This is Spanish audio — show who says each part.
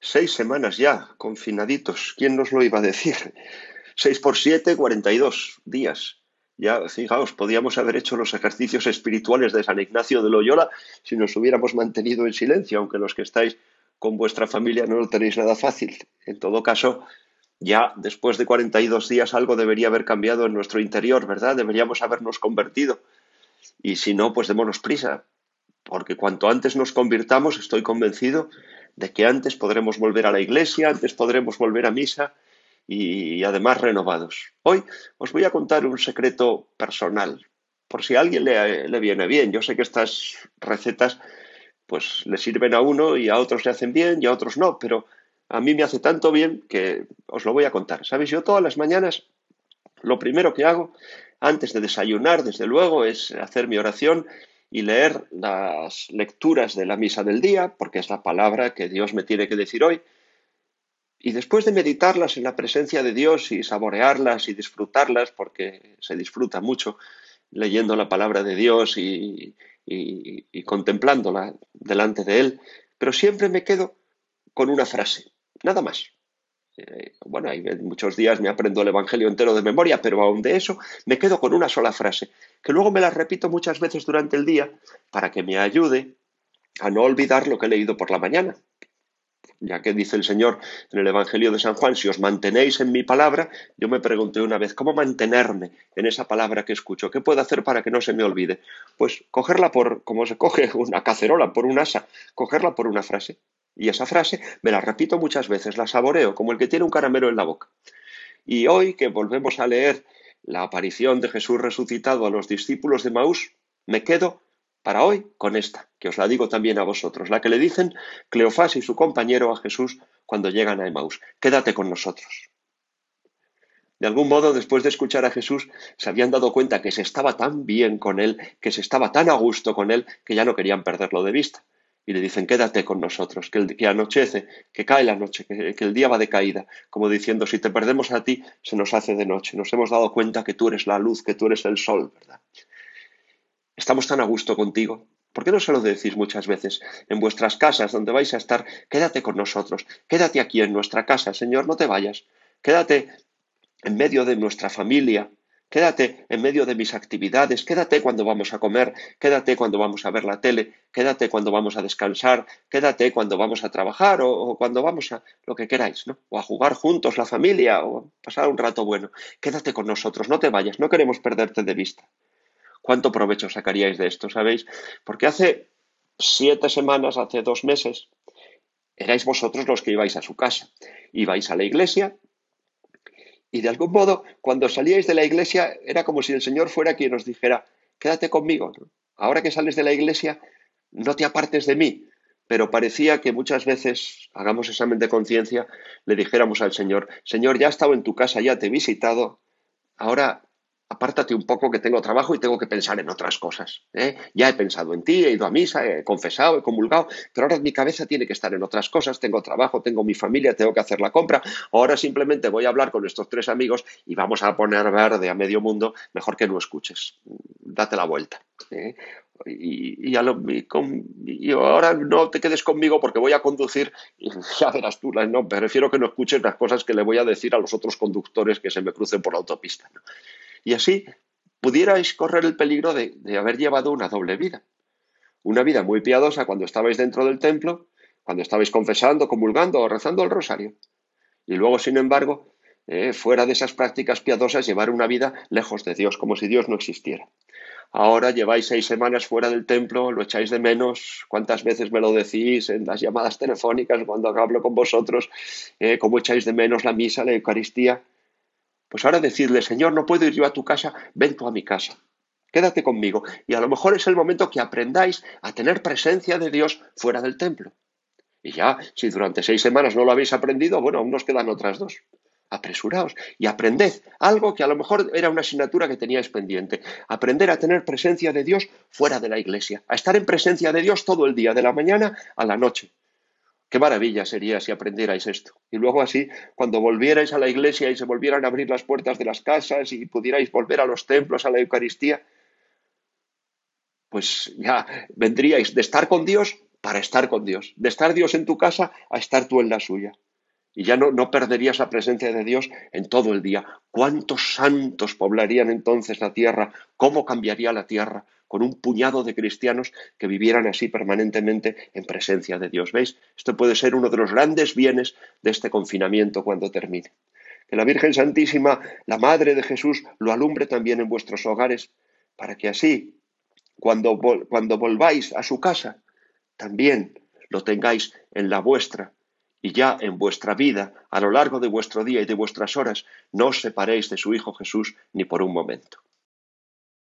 Speaker 1: Seis semanas ya, confinaditos. ¿Quién nos lo iba a decir? Seis por siete, cuarenta y dos días. Ya, fijaos, podíamos haber hecho los ejercicios espirituales de San Ignacio de Loyola si nos hubiéramos mantenido en silencio, aunque los que estáis con vuestra familia no lo tenéis nada fácil. En todo caso, ya después de 42 días algo debería haber cambiado en nuestro interior, ¿verdad? Deberíamos habernos convertido. Y si no, pues démonos prisa, porque cuanto antes nos convirtamos, estoy convencido de que antes podremos volver a la iglesia, antes podremos volver a misa y, además renovados. Hoy os voy a contar un secreto personal, por si a alguien le, le viene bien. Yo sé que estas recetas pues le sirven a uno y a otros le hacen bien y a otros no, pero a mí me hace tanto bien que os lo voy a contar. ¿Sabéis? Yo todas las mañanas lo primero que hago antes de desayunar, desde luego, es hacer mi oración y leer las lecturas de la misa del día, porque es la palabra que Dios me tiene que decir hoy. Y después de meditarlas en la presencia de Dios y saborearlas y disfrutarlas, porque se disfruta mucho leyendo la palabra de Dios y, y, contemplándola delante de Él, pero siempre me quedo con una frase, nada más. Eh, bueno, hay muchos días me aprendo el Evangelio entero de memoria, pero aún de eso me quedo con una sola frase, que luego me la repito muchas veces durante el día para que me ayude a no olvidar lo que he leído por la mañana. Ya que dice el Señor en el Evangelio de San Juan, si os mantenéis en mi palabra, yo me pregunté una vez, ¿cómo mantenerme en esa palabra que escucho? ¿Qué puedo hacer para que no se me olvide? Pues cogerla por, como se coge una cacerola, por un asa, cogerla por una frase. Y esa frase me la repito muchas veces, la saboreo, como el que tiene un caramelo en la boca. Y hoy que volvemos a leer la aparición de Jesús resucitado a los discípulos de Maús, me quedo para hoy con esta, que os la digo también a vosotros, la que le dicen Cleofás y su compañero a Jesús cuando llegan a Emaús. Quédate con nosotros. De algún modo, después de escuchar a Jesús, se habían dado cuenta que se estaba tan bien con él, que se estaba tan a gusto con él, que ya no querían perderlo de vista. Y le dicen, quédate con nosotros, que, el, que anochece, que cae la noche, que, que el día va de caída, como diciendo, si te perdemos a ti, se nos hace de noche. Nos hemos dado cuenta que tú eres la luz, que tú eres el sol, ¿verdad? Estamos tan a gusto contigo. ¿Por qué no se lo decís muchas veces? En vuestras casas, donde vais a estar, quédate con nosotros, quédate aquí en nuestra casa, Señor, no te vayas. Quédate en medio de nuestra familia, quédate en medio de mis actividades, quédate cuando vamos a comer, quédate cuando vamos a ver la tele, quédate cuando vamos a descansar, quédate cuando vamos a trabajar o, cuando vamos a lo que queráis, ¿no? O a jugar juntos la familia o a pasar un rato bueno. Quédate con nosotros, no te vayas, no queremos perderte de vista. ¿Cuánto provecho sacaríais de esto, sabéis? Porque hace siete semanas, hace dos meses, erais vosotros los que ibais a su casa. Ibais a la iglesia y de algún modo, cuando salíais de la iglesia, era como si el Señor fuera quien os dijera, quédate conmigo. Ahora que sales de la iglesia, no te apartes de mí. Pero parecía que muchas veces, hagamos examen de conciencia, le dijéramos al Señor, Señor, ya he estado en tu casa, ya te he visitado, ahora apártate un poco que tengo trabajo y tengo que pensar en otras cosas. ¿eh? Ya he pensado en ti, he ido a misa, he confesado, he comulgado, pero ahora mi cabeza tiene que estar en otras cosas. Tengo trabajo, tengo mi familia, tengo que hacer la compra. Ahora simplemente voy a hablar con estos tres amigos y vamos a poner verde a medio mundo. Mejor que no escuches. Date la vuelta. ¿eh? Y, y, ahora no te quedes conmigo porque voy a conducir y ya verás tú, no, prefiero que no escuches las cosas que le voy a decir a los otros conductores que se me crucen por la autopista. Y así pudierais correr el peligro de, haber llevado una doble vida. Una vida muy piadosa cuando estabais dentro del templo, cuando estabais confesando, comulgando o rezando el rosario. Y luego, sin embargo, eh, fuera de esas prácticas piadosas, llevar una vida lejos de Dios, como si Dios no existiera. Ahora lleváis seis semanas fuera del templo, lo echáis de menos. ¿Cuántas veces me lo decís en las llamadas telefónicas cuando hablo con vosotros? Eh, ¿Cómo echáis de menos la misa, la Eucaristía? Pues ahora decirle, Señor, no puedo ir yo a tu casa, ven tú a mi casa. Quédate conmigo. Y a lo mejor es el momento que aprendáis a tener presencia de Dios fuera del templo. Y ya, si durante seis semanas no lo habéis aprendido, bueno, aún nos quedan otras dos. Apresuraos y aprended algo que a lo mejor era una asignatura que teníais pendiente. Aprender a tener presencia de Dios fuera de la iglesia. A estar en presencia de Dios todo el día, de la mañana a la noche. Qué maravilla sería si aprendierais esto. Y luego así, cuando volvierais a la iglesia y se volvieran a abrir las puertas de las casas y pudierais volver a los templos, a la Eucaristía, pues ya vendríais de estar con Dios para estar con Dios. De estar Dios en tu casa a estar tú en la suya. Y ya no, no perderías la presencia de Dios en todo el día. ¿Cuántos santos poblarían entonces la tierra? ¿Cómo cambiaría la tierra con un puñado de cristianos que vivieran así permanentemente en presencia de Dios? ¿Veis? Esto puede ser uno de los grandes bienes de este confinamiento cuando termine. Que la Virgen Santísima, la Madre de Jesús, lo alumbre también en vuestros hogares, para que así, cuando, cuando volváis a su casa, también lo tengáis en la vuestra y ya en vuestra vida, a lo largo de vuestro día y de vuestras horas, no os separéis de su Hijo Jesús ni por un momento.